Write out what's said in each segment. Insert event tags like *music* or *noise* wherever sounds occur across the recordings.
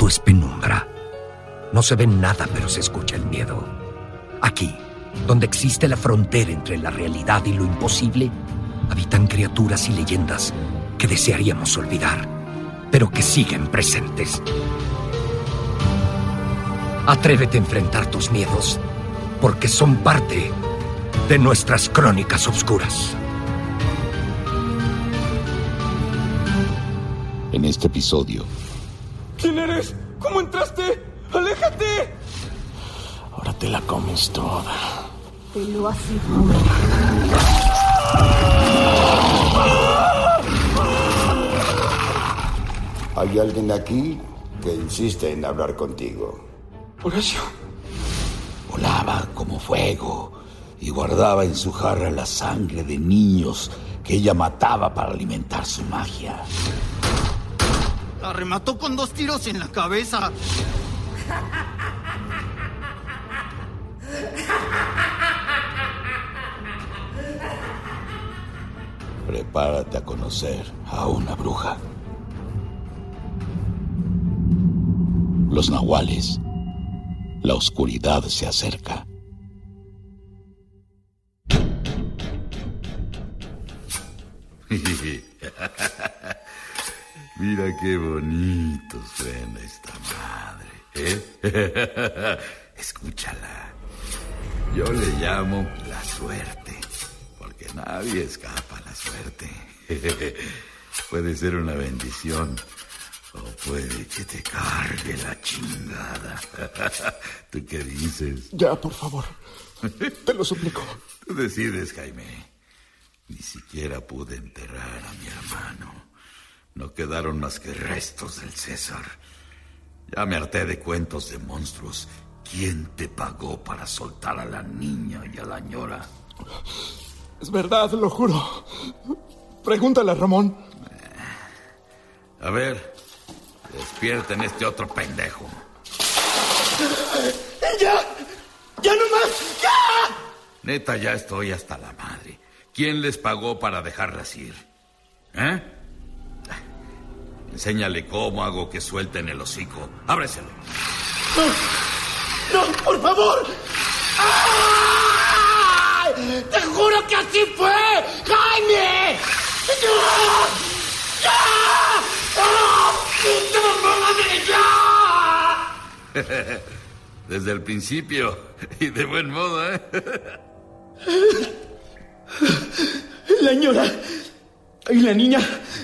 todo es penumbra. No se ve nada, pero se escucha el miedo. Aquí, donde existe la frontera entre la realidad y lo imposible, habitan criaturas y leyendas que desearíamos olvidar, pero que siguen presentes. Atrévete a enfrentar tus miedos, porque son parte de nuestras crónicas oscuras. En este episodio, ¿Quién eres? ¿Cómo entraste? ¡Aléjate! Ahora te la comes toda. Te lo aseguro. Hay alguien aquí que insiste en hablar contigo. Horacio. Volaba como fuego y guardaba en su jarra la sangre de niños que ella mataba para alimentar su magia. La remató con dos tiros en la cabeza. Prepárate a conocer a una bruja. Los nahuales. La oscuridad se acerca. *laughs* Mira qué bonito suena esta madre, ¿eh? *laughs* Escúchala. Yo le llamo la suerte, porque nadie escapa a la suerte. *laughs* Puede ser una bendición o puede que te cargue la chingada. *laughs* ¿Tú qué dices? Ya, por favor. Te lo suplico. Tú decides, Jaime. Ni siquiera pude enterrar a mi hermano. No quedaron más que restos del César. Ya me harté de cuentos de monstruos. ¿Quién te pagó para soltar a la niña y a la ñora? Es verdad, lo juro. Pregúntale a Ramón. A ver, despierten este otro pendejo. ¡Ya! ¡Ya no más! ¡Ya! Neta, ya estoy hasta la madre. ¿Quién les pagó para dejarlas ir? ¿Eh? Enséñale cómo hago que suelten el hocico. Ábreselo. ¡No! ¡No, por favor! ¡Ay! ¡Te juro que así fue! ¡Jaime! ¡Ya! ¡Ya! ¡Ah! ¡Puta madre, ya! Desde el principio. Y de buen modo, ¿eh? La señora y la niña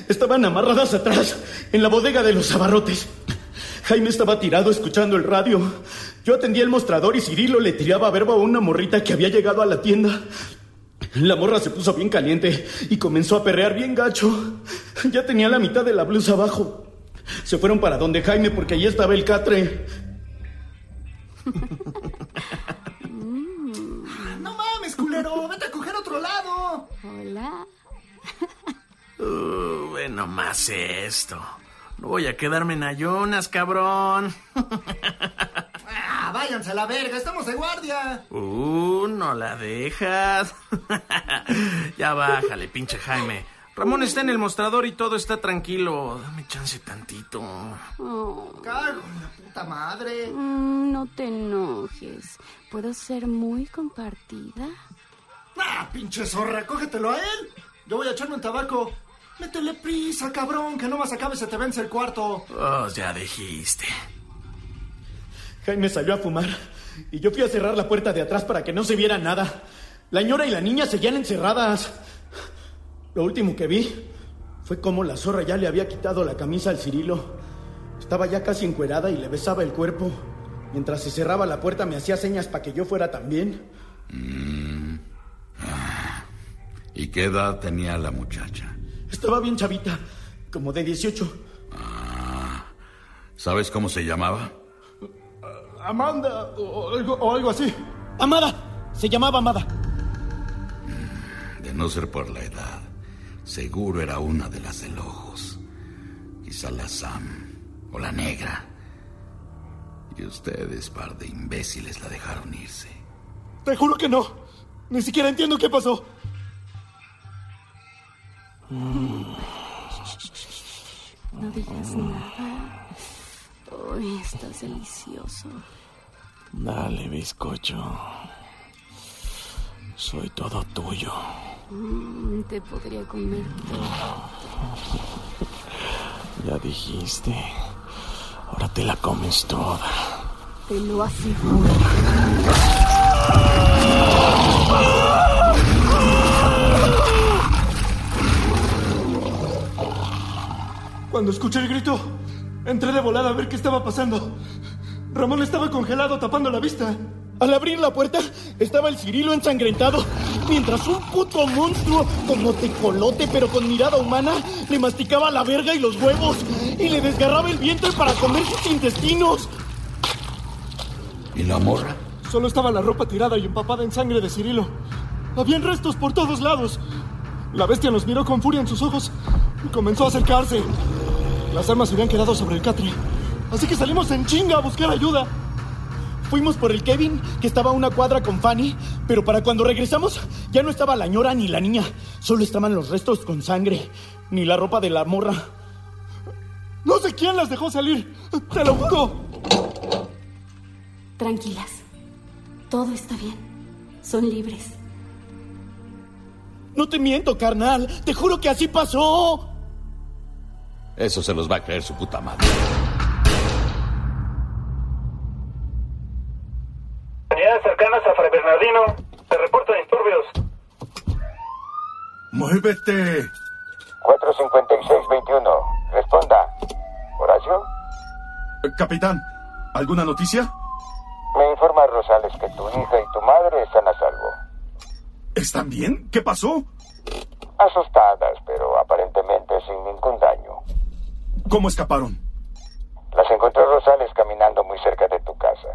estaban amarradas atrás, en la bodega de los abarrotes. Jaime estaba tirado escuchando el radio. Yo atendía el mostrador y Cirilo le tiraba verbo a una morrita que había llegado a la tienda. La morra se puso bien caliente y comenzó a perrear bien gacho. Ya tenía la mitad de la blusa abajo. Se fueron para donde Jaime porque allí estaba el catre. *laughs* No mames, culero. Vete a coger otro lado. Hola. Uh, bueno, más esto. No voy a quedarme en ayunas, cabrón. Ah, váyanse a la verga. Estamos de guardia. Uh, no la dejas. *laughs* ya bájale, pinche Jaime. Ramón está en el mostrador y todo está tranquilo. Dame chance tantito. Oh, Cago en la puta madre. mm, no te enojes. ¿Puedo ser muy compartida? Ah, pinche zorra. Cógetelo a él. Yo voy a echarme un tabaco. Métele prisa, cabrón, que no más acabe se te vence el cuarto. Oh, ya dijiste. Jaime salió a fumar y yo fui a cerrar la puerta de atrás para que no se viera nada. La ñora y la niña seguían encerradas. Lo último que vi fue cómo la zorra ya le había quitado la camisa al Cirilo. Estaba ya casi encuerada y le besaba el cuerpo. Mientras se cerraba la puerta me hacía señas para que yo fuera también. Mm. Ah. ¿Y qué edad tenía la muchacha? Estaba bien chavita, como de 18. Ah. ¿Sabes cómo se llamaba? Amanda o algo, o algo así. Amada. Se llamaba Amada. De no ser por la edad, seguro era una de las del ojos. Quizá la Sam o la negra. Y ustedes, par de imbéciles, la dejaron irse. Te juro que no. Ni siquiera entiendo qué pasó. No digas nada. Uy, estás delicioso. Dale, bizcocho. Soy todo tuyo. Mm, te podría comer todo. Ya dijiste. Ahora te la comes toda. Te lo aseguro. Cuando escuché el grito, entré de volada a ver qué estaba pasando. Ramón estaba congelado tapando la vista. Al abrir la puerta estaba el Cirilo ensangrentado, mientras un puto monstruo como tecolote pero con mirada humana le masticaba la verga y los huevos y le desgarraba el vientre para comer sus intestinos. ¿Y la morra? Solo estaba la ropa tirada y empapada en sangre de Cirilo. Habían restos por todos lados. La bestia nos miró con furia en sus ojos y comenzó a acercarse. Las armas se habían quedado sobre el catre, así que salimos en chinga a buscar ayuda. Fuimos por el Kevin, que estaba a una cuadra con Fanny, pero para cuando regresamos ya no estaba la ñora ni la niña. Solo estaban los restos con sangre, ni la ropa de la morra. No sé quién las dejó salir, te lo juro. Tranquilas. Todo está bien. Son libres. No te miento, carnal. Te juro que así pasó. Eso se los va a creer su puta madre. Unidades cercanas a Fray Bernardino. Se reporta disturbios. ¡Muévete! 456-21. Responda. ¿Horacio? Capitán, ¿alguna noticia? Me informa Rosales que tu hija y tu madre están a salvo. ¿Están bien? ¿Qué pasó? Asustadas, pero aparentemente sin ningún daño. ¿Cómo escaparon? Las encontró Rosales caminando muy cerca de tu casa.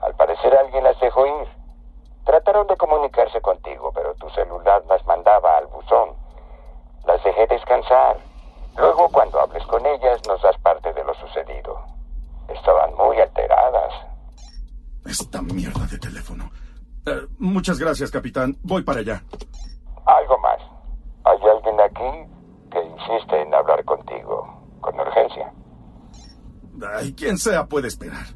Al parecer alguien las dejó ir. Trataron de comunicarse contigo, pero tu celular las mandaba al buzón. Las dejé descansar. Luego, cuando hables con ellas, nos das parte de lo sucedido. Estaban muy alteradas. Esta mierda de teléfono. Eh, muchas gracias, capitán. Voy para allá. Algo más. Hay alguien aquí que insiste en hablar contigo, con urgencia. Ay, quien sea puede esperar.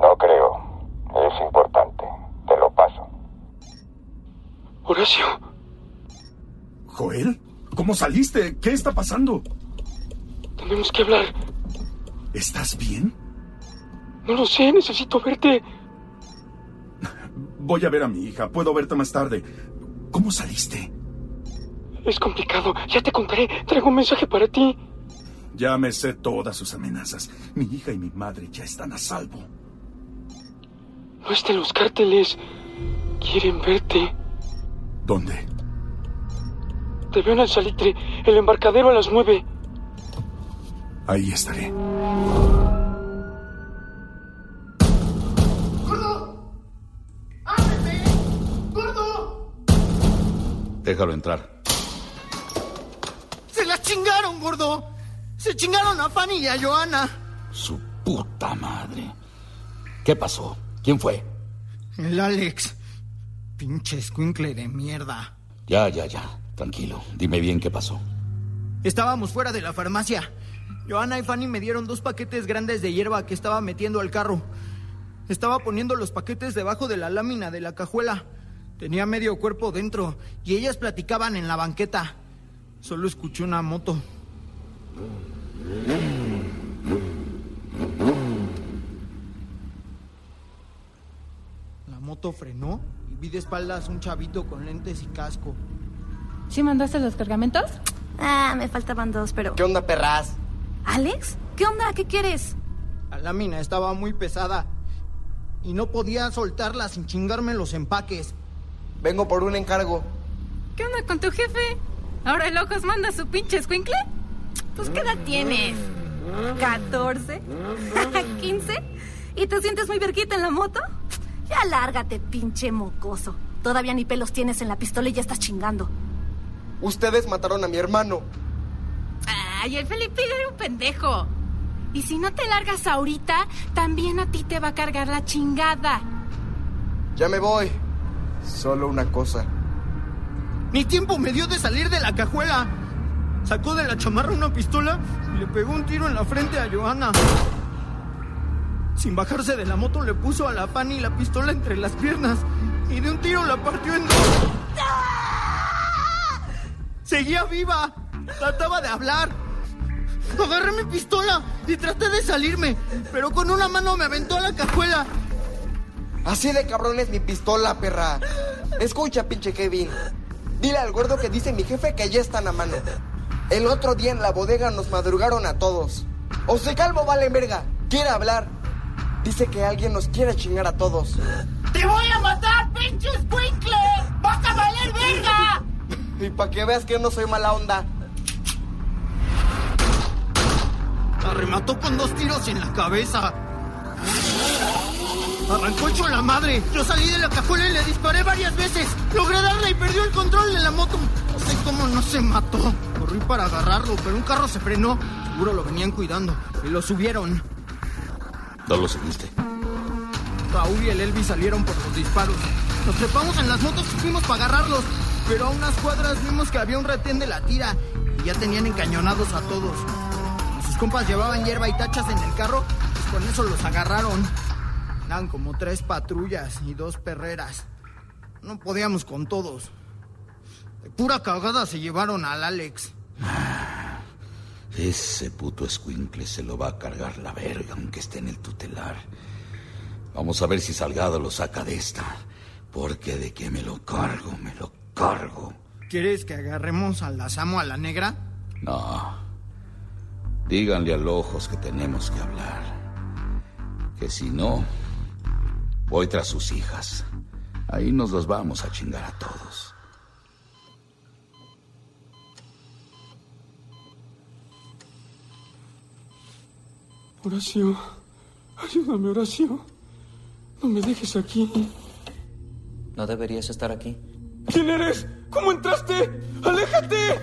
No creo. Es importante. Te lo paso. Horacio. Joel, ¿cómo saliste? ¿Qué está pasando? Tenemos que hablar. ¿Estás bien? No lo sé, necesito verte. Voy a ver a mi hija. Puedo verte más tarde. ¿Cómo saliste? Es complicado. Ya te contaré. Traigo un mensaje para ti. Ya me sé todas sus amenazas. Mi hija y mi madre ya están a salvo. No están los cárteles. Quieren verte. ¿Dónde? Te veo en el salitre, el embarcadero a las nueve. Ahí estaré. ¡Gordo! ¡Ábreme! ¡Gordo! Déjalo entrar. ¡Se la chingaron, gordo! ¡Se chingaron a Fanny y a Joana! Su puta madre. ¿Qué pasó? ¿Quién fue? El Alex. Pinche escuincle de mierda. Ya, ya, ya. Tranquilo. Dime bien qué pasó. Estábamos fuera de la farmacia. Joana y Fanny me dieron dos paquetes grandes de hierba que estaba metiendo al carro. Estaba poniendo los paquetes debajo de la lámina de la cajuela. Tenía medio cuerpo dentro y ellas platicaban en la banqueta. Solo escuché una moto. La moto frenó y vi de espaldas un chavito con lentes y casco. ¿Sí mandaste los cargamentos? Ah, me faltaban dos, pero... ¿Qué onda, perras? ¿Alex? ¿Qué onda? ¿Qué quieres? La lámina estaba muy pesada y no podía soltarla sin chingarme los empaques. Vengo por un encargo. ¿Qué onda con tu jefe? ¿Ahora el ojos manda su pinche escuincle? Pues ¿qué edad tienes? ¿14? ¿15? ¿Y te sientes muy verguita en la moto? Ya lárgate, pinche mocoso. Todavía ni pelos tienes en la pistola y ya estás chingando. Ustedes mataron a mi hermano. Ay, el Felipe era un pendejo. Y si no te largas ahorita, también a ti te va a cargar la chingada. Ya me voy. Solo una cosa. Ni tiempo me dio de salir de la cajuela. Sacó de la chamarra una pistola y le pegó un tiro en la frente a Johanna. Sin bajarse de la moto le puso a la Fanny la pistola entre las piernas y de un tiro la partió en dos. Seguía viva. Trataba de hablar. Agarré mi pistola y traté de salirme, pero con una mano me aventó a la cajuela. Así de cabrón es mi pistola, perra. Escucha, pinche Kevin. Dile al gordo que dice mi jefe que ya están a mano. El otro día en la bodega nos madrugaron a todos. O se calmo, vale verga. Quiere hablar. Dice que alguien nos quiere chingar a todos. ¡Te voy a matar, pinche squinkle! ¡Vas a valer verga! Y para que veas que no soy mala onda. La remató con dos tiros en la cabeza. Arrancó hecho la madre. Yo salí de la cajuela y le disparé varias veces. Logré darle y perdió el control de la moto. No sé cómo no se mató. Corrí para agarrarlo, pero un carro se frenó. Seguro lo venían cuidando. Y lo subieron. ¿No lo seguiste? Raúl y el Elvis salieron por los disparos. Nos trepamos en las motos y fuimos para agarrarlos. Pero a unas cuadras vimos que había un retén de la tira. Y ya tenían encañonados a todos. Sus compas llevaban hierba y tachas en el carro. Pues con eso los agarraron. Eran como tres patrullas y dos perreras. No podíamos con todos. De pura cagada se llevaron al Alex. Ese puto escuincle se lo va a cargar la verga, aunque esté en el tutelar. Vamos a ver si Salgado lo saca de esta. Porque de que me lo cargo, me lo cargo. ¿Quieres que agarremos al Lazamo a la negra? No. Díganle al ojos que tenemos que hablar. Que si no, voy tras sus hijas. Ahí nos los vamos a chingar a todos. Horacio, ayúdame, Horacio. No me dejes aquí. No deberías estar aquí. ¿Quién eres? ¿Cómo entraste? ¡Aléjate!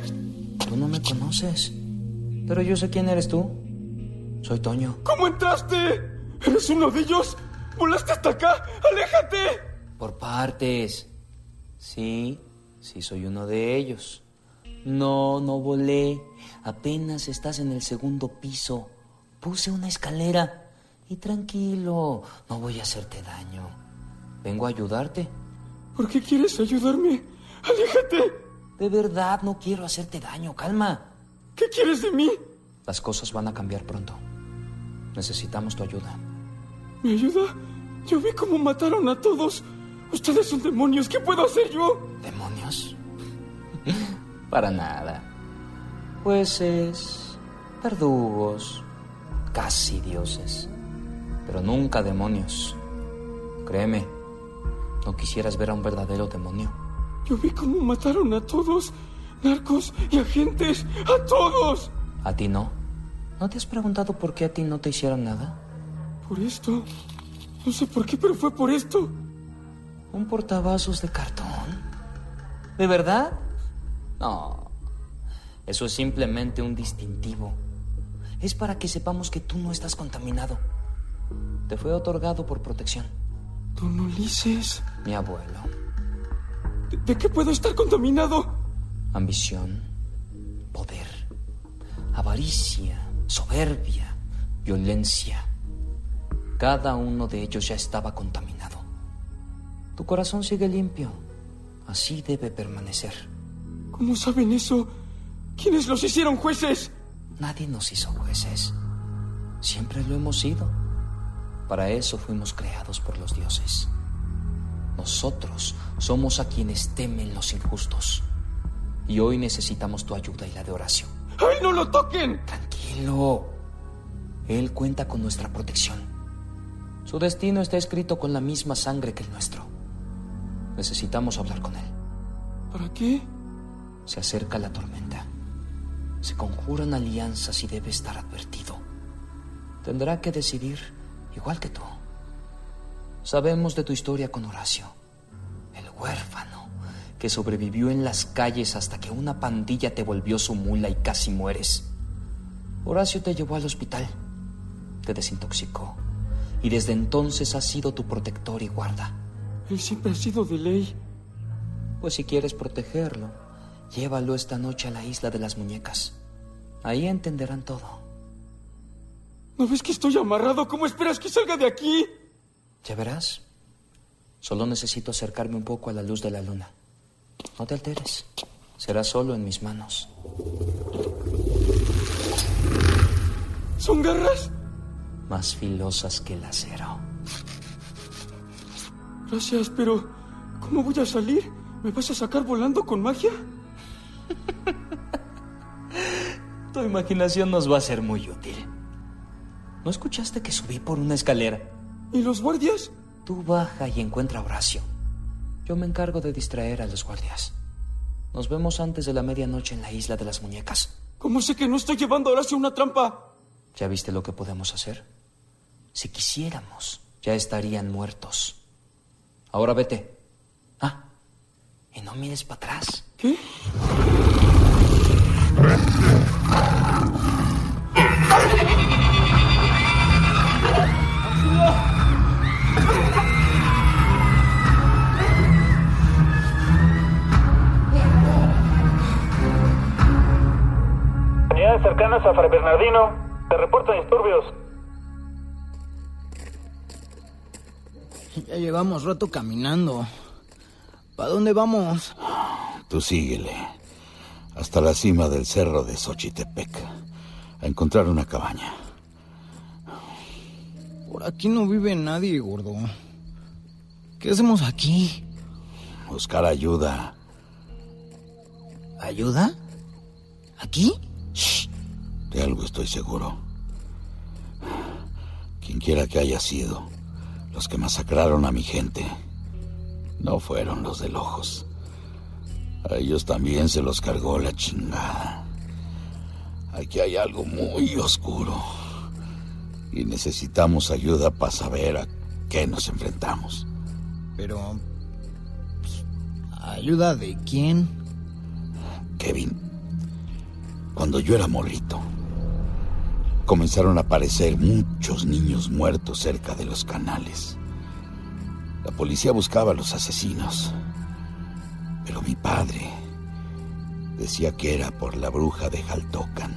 Tú no me conoces. Pero yo sé quién eres tú. Soy Toño. ¿Cómo entraste? ¿Eres uno de ellos? ¿Volaste hasta acá? ¡Aléjate! Por partes. Sí, sí soy uno de ellos. No, no volé. Apenas estás en el segundo piso. Puse una escalera. Y tranquilo, no voy a hacerte daño. Vengo a ayudarte. ¿Por qué quieres ayudarme? ¡Aléjate! De verdad, no quiero hacerte daño. Calma. ¿Qué quieres de mí? Las cosas van a cambiar pronto. Necesitamos tu ayuda. ¿Mi ayuda? Yo vi cómo mataron a todos. Ustedes son demonios. ¿Qué puedo hacer yo? ¿Demonios? *laughs* Para nada. Jueces, verdugos, casi dioses. Pero nunca demonios. Créeme, no quisieras ver a un verdadero demonio. Yo vi cómo mataron a todos. Narcos y agentes. ¡A todos! ¿A ti no? ¿No te has preguntado por qué a ti no te hicieron nada? Por esto. No sé por qué, pero fue por esto. ¿Un portavasos de cartón? ¿De verdad? No. Eso es simplemente un distintivo. Es para que sepamos que tú no estás contaminado. Te fue otorgado por protección. Don Ulises. Mi abuelo. ¿De, de qué puedo estar contaminado? Ambición, poder, avaricia, soberbia, violencia. Cada uno de ellos ya estaba contaminado. Tu corazón sigue limpio. Así debe permanecer. ¿Cómo saben eso? ¿Quiénes los hicieron jueces? Nadie nos hizo jueces. Siempre lo hemos sido. Para eso fuimos creados por los dioses. Nosotros somos a quienes temen los injustos. Y hoy necesitamos tu ayuda y la de Horacio. ¡Ay, no lo toquen! Tranquilo. Él cuenta con nuestra protección. Su destino está escrito con la misma sangre que el nuestro. Necesitamos hablar con él. ¿Para qué? Se acerca la tormenta. Se conjuran alianzas y debe estar advertido. Tendrá que decidir igual que tú. Sabemos de tu historia con Horacio, el huérfano que sobrevivió en las calles hasta que una pandilla te volvió su mula y casi mueres. Horacio te llevó al hospital, te desintoxicó y desde entonces ha sido tu protector y guarda. Él siempre ha sido de ley. Pues si quieres protegerlo, llévalo esta noche a la isla de las muñecas. Ahí entenderán todo. ¿No ves que estoy amarrado? ¿Cómo esperas que salga de aquí? Ya verás. Solo necesito acercarme un poco a la luz de la luna. No te alteres. Será solo en mis manos. ¿Son garras? Más filosas que el acero. Gracias, pero ¿cómo voy a salir? ¿Me vas a sacar volando con magia? *laughs* tu imaginación nos va a ser muy útil. ¿No escuchaste que subí por una escalera? ¿Y los guardias? Tú baja y encuentra a Horacio. Yo me encargo de distraer a los guardias. Nos vemos antes de la medianoche en la isla de las muñecas. ¿Cómo sé que no estoy llevando a Horacio una trampa? ¿Ya viste lo que podemos hacer? Si quisiéramos, ya estarían muertos. Ahora vete. Ah, y no mires para atrás. ¿Qué? Unidades cercanas a Fray Bernardino. Te reportan disturbios. Ya llevamos rato caminando. ¿Para dónde vamos? Tú síguele. Hasta la cima del cerro de Xochitepec. A encontrar una cabaña. Por aquí no vive nadie, gordo. ¿Qué hacemos aquí? Buscar ayuda. ¿Ayuda? ¿Aquí? Shh. De algo estoy seguro. Quien quiera que haya sido, los que masacraron a mi gente no fueron los del ojos. A ellos también se los cargó la chingada. Aquí hay algo muy oscuro. Y necesitamos ayuda para saber a qué nos enfrentamos. Pero... pues, ¿Ayuda de quién? Kevin, cuando yo era morrito, comenzaron a aparecer muchos niños muertos cerca de los canales. La policía buscaba a los asesinos, pero mi padre decía que era por la bruja de Jaltocan.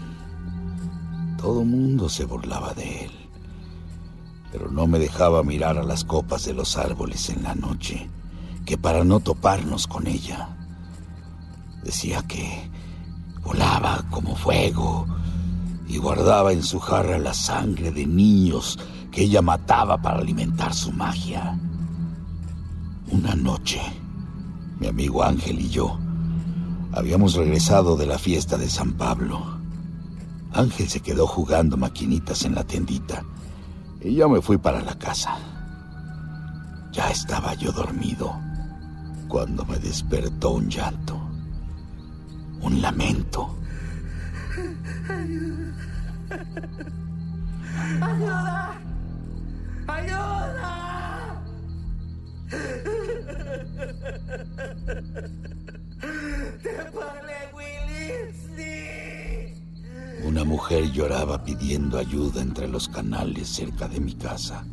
Todo mundo se burlaba de él, pero no me dejaba mirar a las copas de los árboles en la noche, que para no toparnos con ella, decía que volaba como fuego y guardaba en su jarra la sangre de niños que ella mataba para alimentar su magia. Noche, mi amigo Ángel y yo habíamos regresado de la fiesta de San Pablo. Ángel se quedó jugando maquinitas en la tiendita y yo me fui para la casa. Ya estaba yo dormido cuando me despertó un llanto, un lamento. ¡Ayuda! ¡Ayuda! Mujer lloraba pidiendo ayuda entre los canales cerca de mi casa.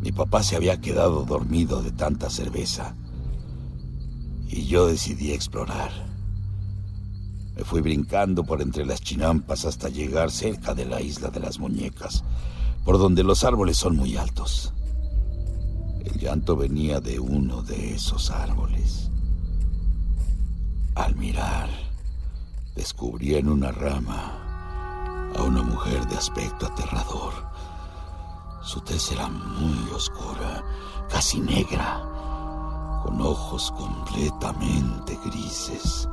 Mi papá se había quedado dormido de tanta cerveza y yo decidí explorar. Me fui brincando por entre las chinampas hasta llegar cerca de la isla de las muñecas, por donde los árboles son muy altos. El llanto venía de uno de esos árboles. Al mirar, descubrí en una rama a una mujer de aspecto aterrador. Su tez era muy oscura, casi negra, con ojos completamente grises.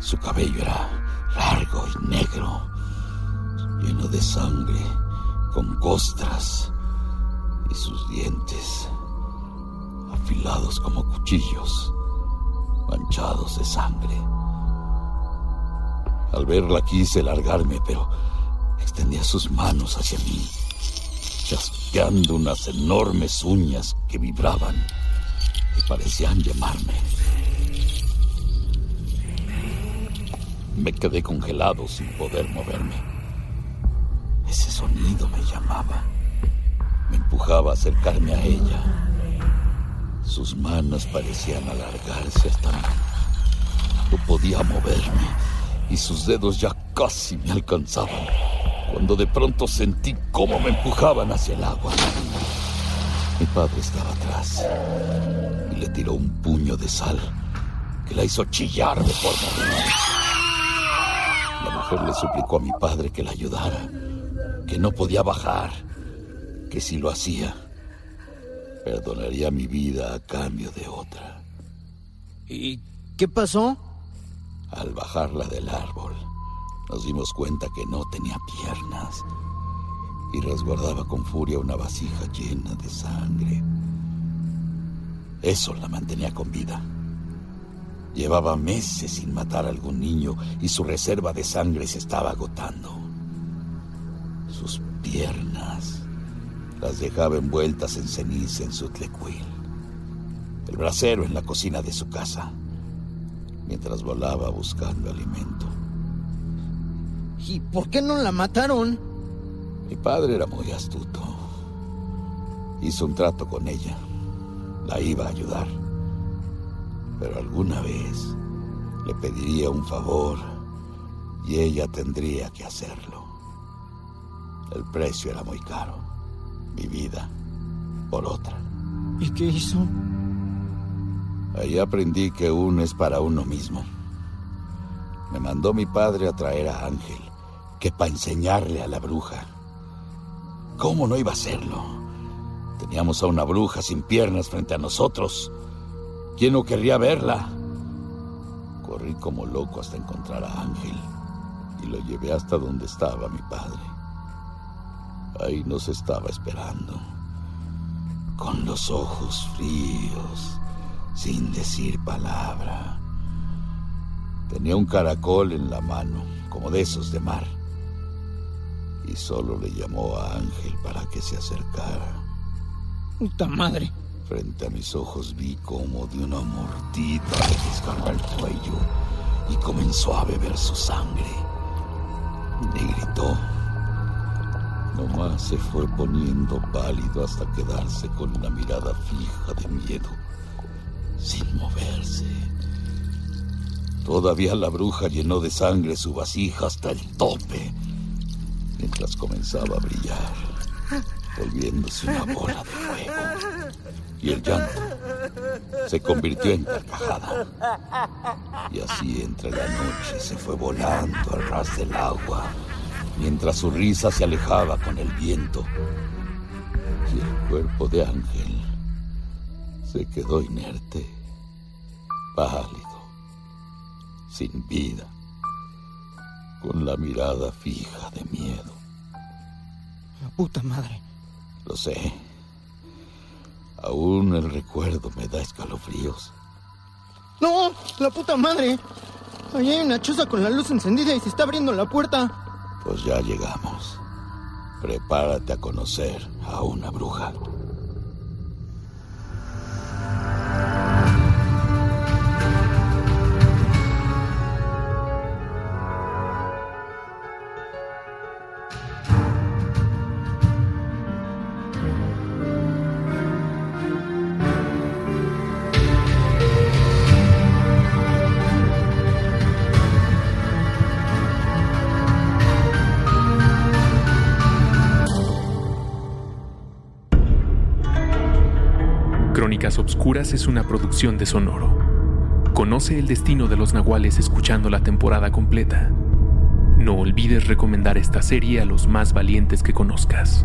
Su cabello era largo y negro, lleno de sangre, con costras, y sus dientes afilados como cuchillos, manchados de sangre. Al verla quise largarme, pero extendía sus manos hacia mí, chasqueando unas enormes uñas que vibraban y parecían llamarme. Me quedé congelado sin poder moverme. Ese sonido me llamaba. Me empujaba a acercarme a ella. Sus manos parecían alargarse hasta mí. No podía moverme y sus dedos ya casi me alcanzaban cuando de pronto sentí cómo me empujaban hacia el agua. Mi padre estaba atrás y le tiró un puño de sal que la hizo chillar de forma. La mujer le suplicó a mi padre que la ayudara, que no podía bajar, que si lo hacía, perdonaría mi vida a cambio de otra. ¿Y qué pasó? Al bajarla del árbol, nos dimos cuenta que no tenía piernas y resguardaba con furia una vasija llena de sangre. Eso la mantenía con vida. Llevaba meses sin matar a algún niño y su reserva de sangre se estaba agotando. Sus piernas las dejaba envueltas en ceniza en su tlecuil. El brasero en la cocina de su casa, mientras volaba buscando alimento. ¿Y por qué no la mataron? Mi padre era muy astuto. Hizo un trato con ella. La iba a ayudar. Pero alguna vez le pediría un favor y ella tendría que hacerlo. El precio era muy caro. Mi vida por otra. ¿Y qué hizo? Ahí aprendí que uno es para uno mismo. Me mandó mi padre a traer a Ángel, que para enseñarle a la bruja. ¿Cómo no iba a hacerlo? Teníamos a una bruja sin piernas frente a nosotros. ¿Quién no querría verla? Corrí como loco hasta encontrar a Ángel y lo llevé hasta donde estaba mi padre. Ahí nos estaba esperando, con los ojos fríos, sin decir palabra. Tenía un caracol en la mano, como de esos de mar, y solo le llamó a Ángel para que se acercara. ¡Puta madre! Frente a mis ojos vi como de una mordida le desgarró el cuello y comenzó a beber su sangre. Y gritó. Nomás se fue poniendo pálido hasta quedarse con una mirada fija de miedo, sin moverse. Todavía la bruja llenó de sangre su vasija hasta el tope, mientras comenzaba a brillar, volviéndose una bola de fuego. Y el llanto se convirtió en carcajada. Y así entre la noche se fue volando al ras del agua, mientras su risa se alejaba con el viento. Y el cuerpo de Ángel se quedó inerte, pálido, sin vida, con la mirada fija de miedo. La puta madre. Lo sé. Aún el recuerdo me da escalofríos. ¡No! ¡La puta madre! Ahí hay una choza con la luz encendida y se está abriendo la puerta. Pues ya llegamos. Prepárate a conocer a una bruja. Obscuras es una producción de Sonoro. Conoce el destino de los nahuales escuchando la temporada completa. No olvides recomendar esta serie a los más valientes que conozcas.